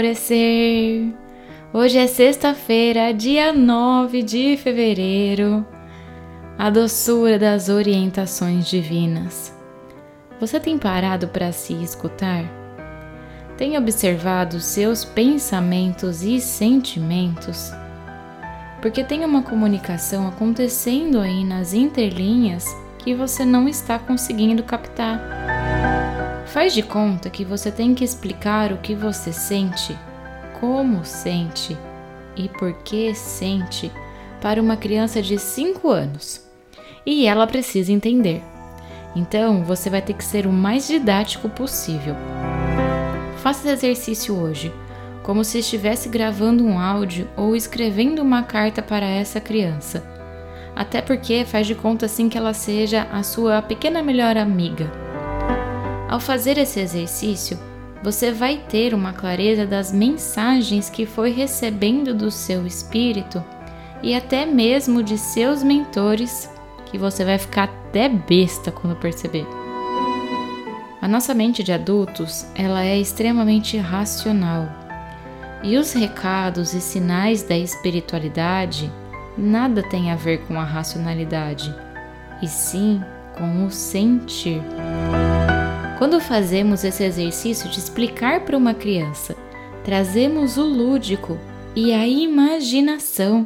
alvorecer. Hoje é sexta-feira, dia 9 de fevereiro. A doçura das orientações divinas. Você tem parado para se escutar? Tem observado seus pensamentos e sentimentos? Porque tem uma comunicação acontecendo aí nas interlinhas que você não está conseguindo captar. Faz de conta que você tem que explicar o que você sente, como sente e por que sente para uma criança de 5 anos. E ela precisa entender. Então, você vai ter que ser o mais didático possível. Faça esse exercício hoje, como se estivesse gravando um áudio ou escrevendo uma carta para essa criança. Até porque faz de conta assim que ela seja a sua pequena melhor amiga. Ao fazer esse exercício, você vai ter uma clareza das mensagens que foi recebendo do seu espírito e até mesmo de seus mentores que você vai ficar até besta quando perceber. A nossa mente de adultos, ela é extremamente racional. E os recados e sinais da espiritualidade nada tem a ver com a racionalidade, e sim com o sentir. Quando fazemos esse exercício de explicar para uma criança, trazemos o lúdico e a imaginação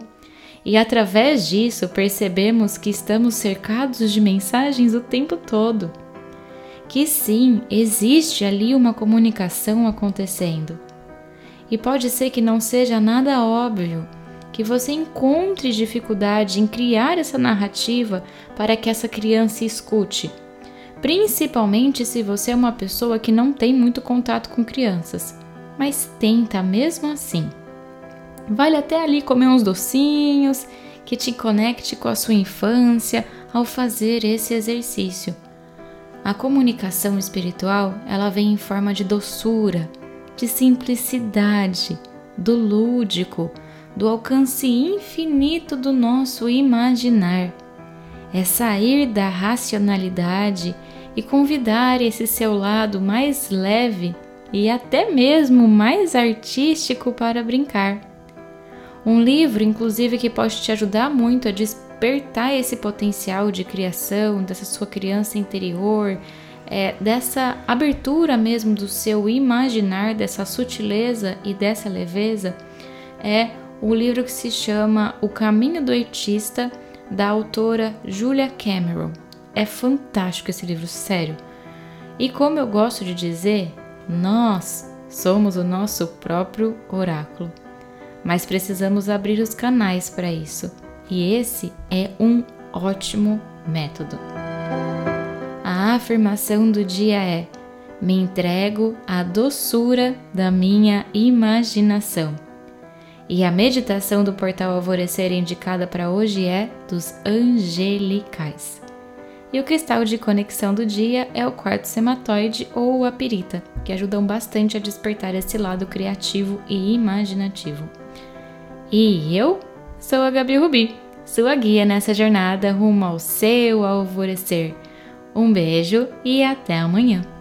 e através disso percebemos que estamos cercados de mensagens o tempo todo. Que sim, existe ali uma comunicação acontecendo. E pode ser que não seja nada óbvio, que você encontre dificuldade em criar essa narrativa para que essa criança escute, principalmente se você é uma pessoa que não tem muito contato com crianças, mas tenta mesmo assim. Vale até ali comer uns docinhos que te conecte com a sua infância ao fazer esse exercício. A comunicação espiritual, ela vem em forma de doçura, de simplicidade, do lúdico, do alcance infinito do nosso imaginar. É sair da racionalidade e convidar esse seu lado mais leve e até mesmo mais artístico para brincar. Um livro, inclusive, que pode te ajudar muito a despertar esse potencial de criação, dessa sua criança interior, é, dessa abertura mesmo do seu imaginar, dessa sutileza e dessa leveza, é o livro que se chama O Caminho do Artista, da autora Julia Cameron. É fantástico esse livro, sério. E como eu gosto de dizer, nós somos o nosso próprio oráculo mas precisamos abrir os canais para isso, e esse é um ótimo método. A afirmação do dia é: me entrego à doçura da minha imaginação. E a meditação do portal Alvorecer indicada para hoje é dos angelicais. E o cristal de conexão do dia é o quarto sematoide ou a pirita, que ajudam bastante a despertar esse lado criativo e imaginativo. E eu sou a Gabi Rubi, sua guia nessa jornada rumo ao seu alvorecer. Um beijo e até amanhã!